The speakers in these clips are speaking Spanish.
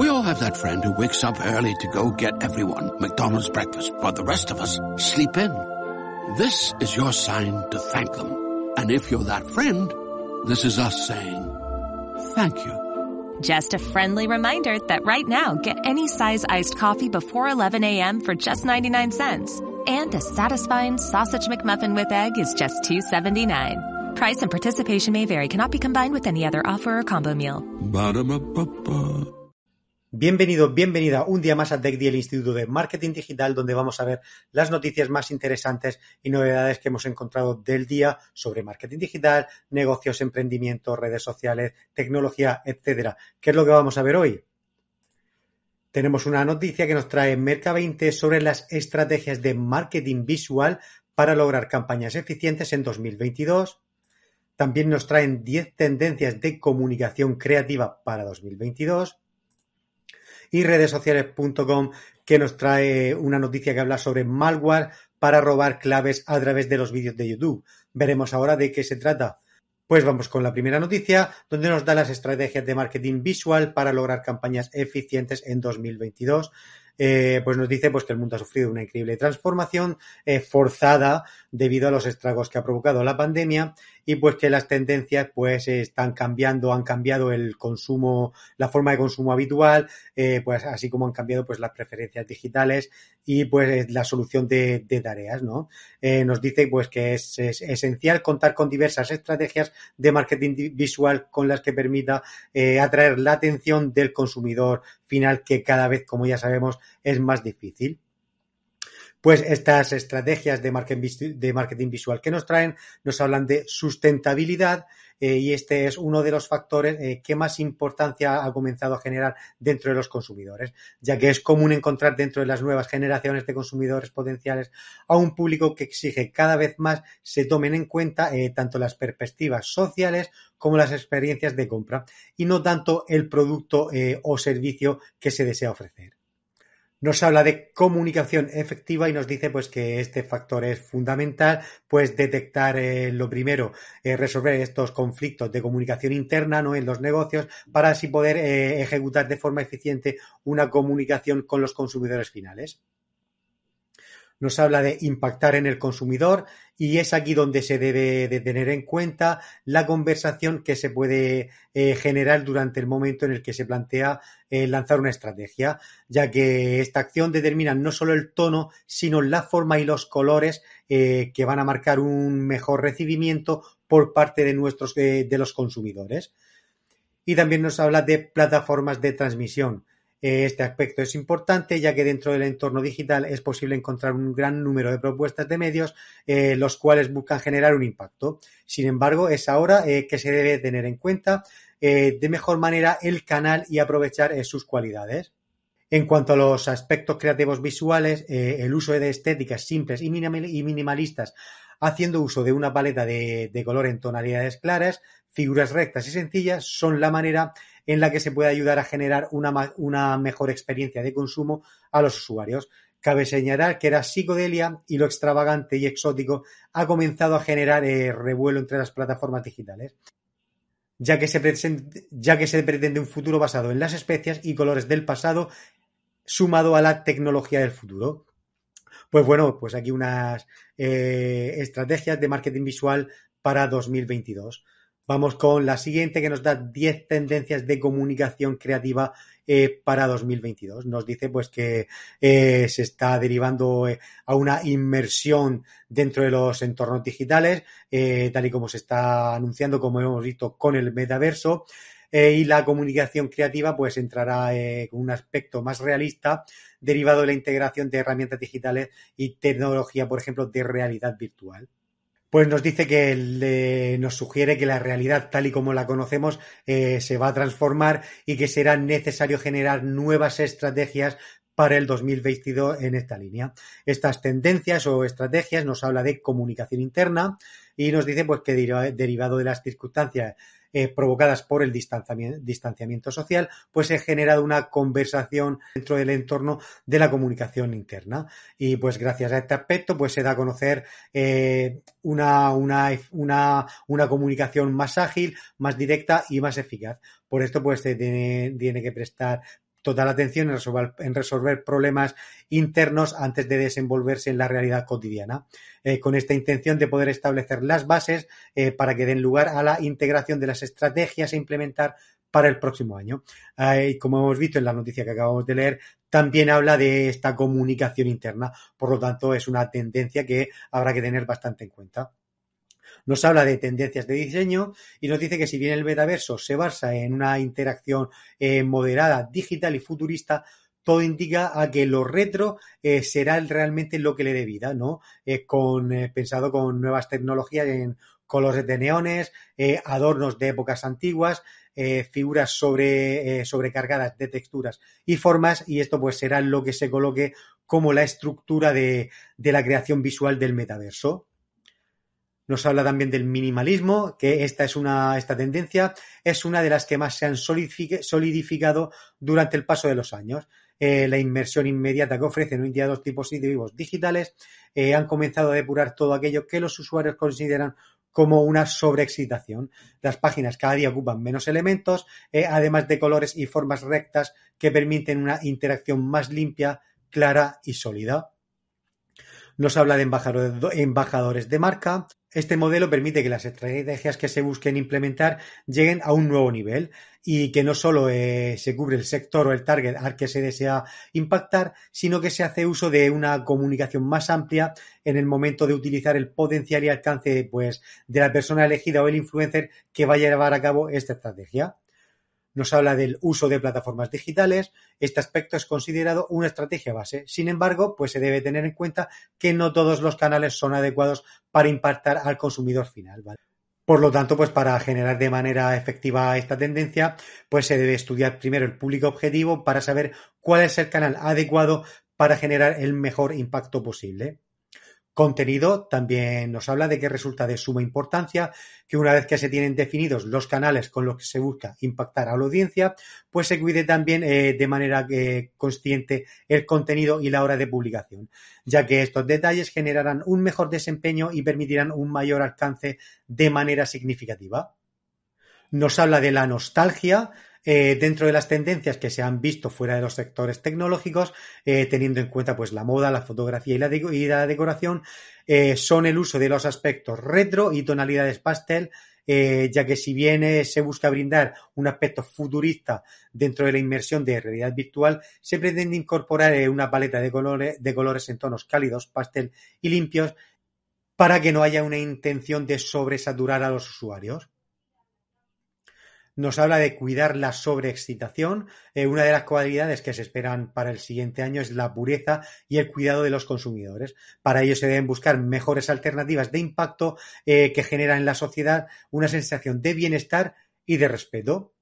We all have that friend who wakes up early to go get everyone McDonald's breakfast, while the rest of us sleep in. This is your sign to thank them. And if you're that friend, this is us saying thank you. Just a friendly reminder that right now, get any size iced coffee before 11 a.m. for just 99 cents. And a satisfying sausage McMuffin with egg is just $2.79. Price and participation may vary, cannot be combined with any other offer or combo meal. Ba-da-ba-ba-ba. Bienvenido, bienvenida un día más a TechDi, el Instituto de Marketing Digital, donde vamos a ver las noticias más interesantes y novedades que hemos encontrado del día sobre marketing digital, negocios, emprendimiento, redes sociales, tecnología, etcétera. ¿Qué es lo que vamos a ver hoy? Tenemos una noticia que nos trae Merca20 sobre las estrategias de marketing visual para lograr campañas eficientes en 2022. También nos traen 10 tendencias de comunicación creativa para 2022 y redessociales.com que nos trae una noticia que habla sobre malware para robar claves a través de los vídeos de YouTube. Veremos ahora de qué se trata. Pues vamos con la primera noticia, donde nos da las estrategias de marketing visual para lograr campañas eficientes en 2022. Eh, pues nos dice pues, que el mundo ha sufrido una increíble transformación eh, forzada debido a los estragos que ha provocado la pandemia y pues que las tendencias pues están cambiando, han cambiado el consumo, la forma de consumo habitual, eh, pues así como han cambiado pues las preferencias digitales y pues la solución de, tareas, ¿no? Nos dice pues que es, es, esencial contar con diversas estrategias de marketing visual con las que permita atraer la atención del consumidor final que cada vez, como ya sabemos, es más difícil. Pues estas estrategias de marketing, visual que nos traen nos hablan de sustentabilidad eh, y este es uno de los factores eh, que más importancia ha comenzado a generar dentro de los consumidores, ya que es común encontrar dentro de las nuevas generaciones de consumidores potenciales a un público que exige cada vez más se tomen en cuenta eh, tanto las perspectivas sociales como las experiencias de compra y no tanto el producto o servicio que se desea ofrecer nos habla de comunicación efectiva y nos dice pues que este factor es fundamental, pues detectar eh, lo primero, eh, resolver estos conflictos de comunicación interna ¿no? en los negocios para así poder eh, ejecutar de forma eficiente una comunicación con los consumidores finales nos habla de impactar en el consumidor y es aquí donde se debe de tener en cuenta la conversación que se puede eh, generar durante el momento en el que se plantea eh, lanzar una estrategia, ya que esta acción determina no solo el tono, sino la forma y los colores eh, que van a marcar un mejor recibimiento por parte de nuestros de los consumidores. Y también nos habla de plataformas de transmisión este aspecto es importante ya que dentro del entorno digital es posible encontrar un gran número de propuestas de medios eh, los cuales buscan generar un impacto. Sin embargo, es ahora eh, que se debe tener en cuenta eh, de mejor manera el canal y aprovechar sus cualidades. En cuanto a los aspectos creativos visuales, el uso de estéticas simples y, minimalistas haciendo uso de una paleta de color en tonalidades claras, figuras rectas y sencillas son la manera en la que se puede ayudar a generar una, una mejor experiencia de consumo a los usuarios. Cabe señalar que la psicodelia y lo extravagante y exótico ha comenzado a generar eh, revuelo entre las plataformas digitales, ya que, se ya que se pretende un futuro basado en las especias y colores del pasado sumado a la tecnología del futuro. Pues bueno, pues aquí unas eh, estrategias de marketing visual para 2022. Vamos con la siguiente que nos da 10 tendencias de comunicación creativa eh, para 2022. Nos dice pues que eh, se está derivando eh, a una inmersión dentro de los entornos digitales, eh, tal y como se está anunciando, como hemos visto con el metaverso. y la comunicación creativa pues entrará con un aspecto más realista derivado de la integración de herramientas digitales y tecnología, por ejemplo, de realidad virtual pues nos dice que nos sugiere que la realidad tal y como la conocemos eh, se va a transformar y que será necesario generar nuevas estrategias para el 2022 en esta línea. Estas tendencias o estrategias nos habla de comunicación interna y nos dice pues que derivado de las circunstancias eh, provocadas por el distanciamiento, social, pues se generado una conversación dentro del entorno de la comunicación interna. Y pues gracias a este aspecto, pues se da a conocer eh, una, una, una, una comunicación más ágil, más directa y más eficaz. Por esto, pues se tiene, tiene que prestar toda la atención en resolver, problemas internos antes de desenvolverse en la realidad cotidiana, eh, con esta intención de poder establecer las bases eh, para que den lugar a la integración de las estrategias a implementar para el próximo año. Eh, como hemos visto en la noticia que acabamos de leer, también habla de esta comunicación interna, por lo tanto es una tendencia que habrá que tener bastante en cuenta nos habla de tendencias de diseño y nos dice que si bien el metaverso se basa en una interacción eh, moderada, digital y futurista, todo indica a que lo retro eh, será realmente lo que le dé vida, ¿no? Eh, con, pensado con nuevas tecnologías en colores de neones, adornos de épocas antiguas, figuras sobre, sobrecargadas de texturas y formas, y esto pues será lo que se coloque como la estructura de, de la creación visual del metaverso. Nos habla también del minimalismo, que esta es una, esta tendencia es una de las que más se han solidificado durante el paso de los años. Eh, la inmersión inmediata que ofrecen hoy día dos dispositivos digitales eh, han comenzado a depurar todo aquello que los usuarios consideran como una sobreexcitación. Las páginas cada día ocupan menos elementos, eh, además de colores y formas rectas que permiten una interacción más limpia, clara y sólida. Nos habla de embajadores de marca, este modelo permite que las estrategias que se busquen implementar lleguen a un nuevo nivel y que no solo eh, se cubre el sector o el target al que se desea impactar, sino que se hace uso de una comunicación más amplia en el momento de utilizar el potencial y alcance pues, de la persona elegida o el influencer que vaya a llevar a cabo esta estrategia nos habla del uso de plataformas digitales. Este aspecto es considerado una estrategia base. Sin embargo, pues se debe tener en cuenta que no todos los canales son adecuados para impactar al consumidor final. Por lo tanto, pues para generar de manera efectiva esta tendencia, pues se debe estudiar primero el público objetivo para saber cuál es el canal adecuado para generar el mejor impacto posible contenido también nos habla de que resulta de suma importancia que una vez que se tienen definidos los canales con los que se busca impactar a la audiencia, pues se cuide también eh, de manera eh, consciente el contenido y la hora de publicación, ya que estos detalles generarán un mejor desempeño y permitirán un mayor alcance de manera significativa. Nos habla de la nostalgia, eh, dentro de las tendencias que se han visto fuera de los sectores tecnológicos, eh, teniendo en cuenta pues la moda, la fotografía y la, decoración, eh, son el uso de los aspectos retro y tonalidades pastel, ya que si bien se busca brindar un aspecto futurista dentro de la inmersión de realidad virtual, se pretende incorporar una paleta de colores, de colores en tonos cálidos, pastel y limpios para que no haya una intención de sobresaturar a los usuarios nos habla de cuidar la sobreexcitación. Eh, una de las cualidades que se esperan para el siguiente año es la pureza y el cuidado de los consumidores. Para ello se deben buscar mejores alternativas de impacto eh, que generan en la sociedad una sensación de bienestar y de respeto.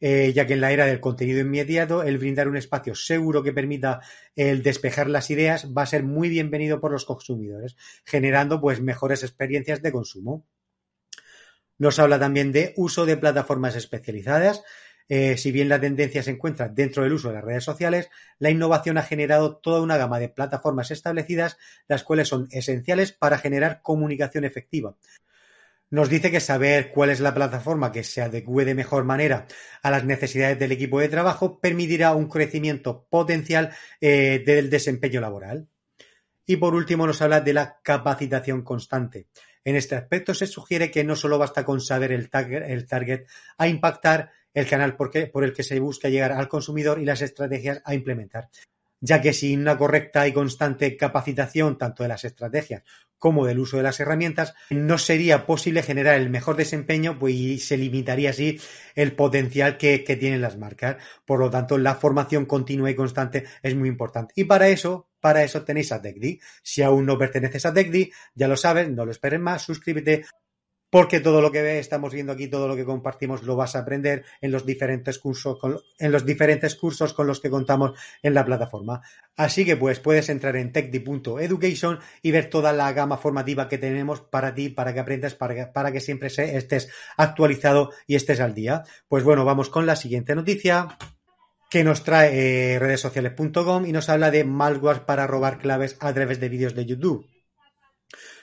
Eh, ya que en la era del contenido inmediato, el brindar un espacio seguro que permita el despejar las ideas va a ser muy bienvenido por los consumidores, generando pues mejores experiencias de consumo. Nos habla también de uso de plataformas especializadas. Eh, si bien la tendencia se encuentra dentro del uso de las redes sociales, la innovación ha generado toda una gama de plataformas establecidas, las cuales son esenciales para generar comunicación efectiva. Nos dice que saber cuál es la plataforma que se adecue de mejor manera a las necesidades del equipo de trabajo permitirá un crecimiento potencial eh, del desempeño laboral. Y por último nos habla de la capacitación constante. En este aspecto se sugiere que no solo basta con saber el target, a impactar el canal por, por el que se busca llegar al consumidor y las estrategias a implementar, ya que sin una correcta y constante capacitación tanto de las estrategias como del uso de las herramientas, no sería posible generar el mejor desempeño pues, y se limitaría así el potencial que, tienen las marcas. Por lo tanto, la formación continua y constante es muy importante. Y para eso, para eso tenéis a TechD. Si aún no perteneces a TechD, ya lo sabes, no lo esperes más, suscríbete porque todo lo que estamos viendo aquí, todo lo que compartimos, lo vas a aprender en los diferentes cursos, con, en los diferentes cursos con los que contamos en la plataforma. Así que pues puedes entrar en techdi.education y ver toda la gama formativa que tenemos para ti, para que aprendas, para que, siempre estés actualizado y estés al día. Pues bueno, vamos con la siguiente noticia que nos trae eh, redessociales.com y nos habla de malware para robar claves a través de vídeos de YouTube.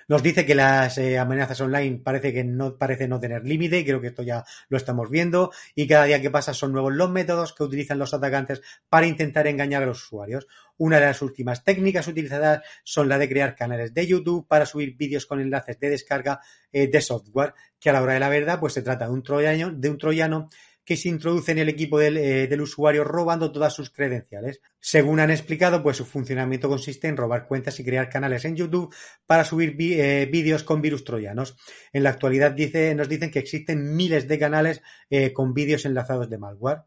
Nos dice que las eh, amenazas online parece que no parece no tener límite, creo que esto ya lo estamos viendo, y cada día que pasa son nuevos los métodos que utilizan los atacantes para intentar engañar a los usuarios. Una de las últimas técnicas utilizadas son la de crear canales de YouTube para subir vídeos con enlaces de descarga eh, de software, que a la hora de la verdad pues se trata de un troyano, de un troyano que se introduce en el equipo eh, del, usuario robando todas sus credenciales. Según han explicado, pues su funcionamiento consiste en robar cuentas y crear canales en YouTube para subir eh, vídeos con virus troyanos. En la actualidad dice, nos dicen que existen miles de canales eh, con vídeos enlazados de malware.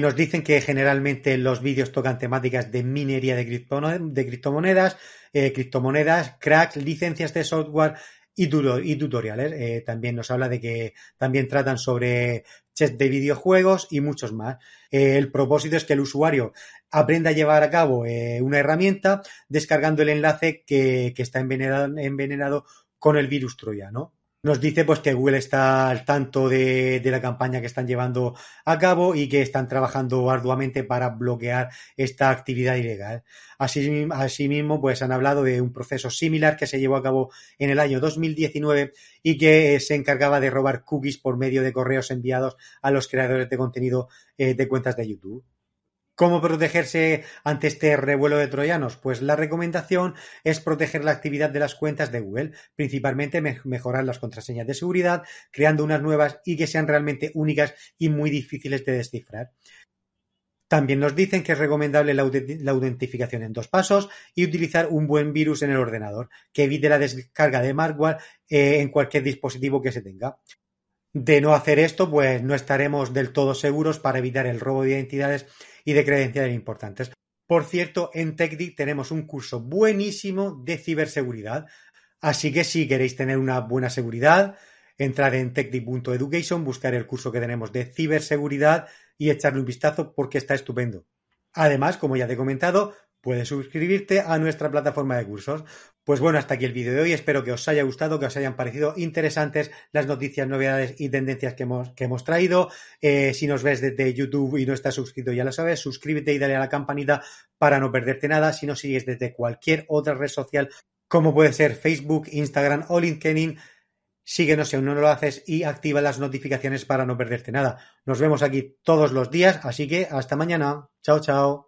nos dicen que generalmente los vídeos tocan temáticas de minería de, criptomonedas, criptomonedas, cracks, licencias de software, y, tutoriales. Eh, también nos habla de que también tratan sobre chats de videojuegos y muchos más. Eh, el propósito es que el usuario aprenda a llevar a cabo eh, una herramienta descargando el enlace que, que está envenenado, envenenado, con el virus troyano. Nos dice pues que Google está al tanto de, la campaña que están llevando a cabo y que están trabajando arduamente para bloquear esta actividad ilegal. Asimismo, pues han hablado de un proceso similar que se llevó a cabo en el año 2019 y que se encargaba de robar cookies por medio de correos enviados a los creadores de contenido eh, de cuentas de YouTube. ¿Cómo protegerse ante este revuelo de troyanos? Pues la recomendación es proteger la actividad de las cuentas de Google, principalmente mejorar las contraseñas de seguridad, creando unas nuevas y que sean realmente únicas y muy difíciles de descifrar. También nos dicen que es recomendable la, identificación en dos pasos y utilizar un buen virus en el ordenador, que evite la descarga de malware eh, en cualquier dispositivo que se tenga. De no hacer esto, pues no estaremos del todo seguros para evitar el robo de identidades y de credenciales importantes. Por cierto, en TechDig tenemos un curso buenísimo de ciberseguridad, así que si queréis tener una buena seguridad, entrar en techdig.education, buscar el curso que tenemos de ciberseguridad y echarle un vistazo porque está estupendo. Además, como ya te he comentado, puedes suscribirte a nuestra plataforma de cursos. Pues bueno, hasta aquí el vídeo de hoy. Espero que os haya gustado, que os hayan parecido interesantes las noticias, novedades y tendencias que hemos, que hemos traído. Eh, si nos ves desde YouTube y no estás suscrito, ya lo sabes, suscríbete y dale a la campanita para no perderte nada. Si nos sigues desde cualquier otra red social, como puede ser Facebook, Instagram o LinkedIn, síguenos si aún no lo haces y activa las notificaciones para no perderte nada. Nos vemos aquí todos los días, así que hasta mañana. Chao, chao.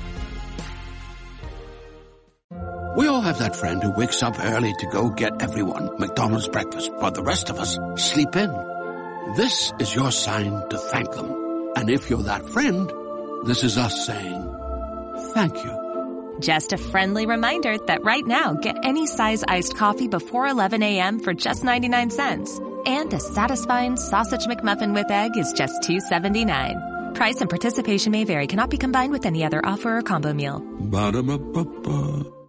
We all have that friend who wakes up early to go get everyone McDonald's breakfast, while the rest of us sleep in. This is your sign to thank them. And if you're that friend, this is us saying thank you. Just a friendly reminder that right now, get any size iced coffee before 11 a.m. for just 99 cents. And a satisfying sausage McMuffin with egg is just 2.79. Price and participation may vary, cannot be combined with any other offer or combo meal. Ba-da-ba-ba-ba.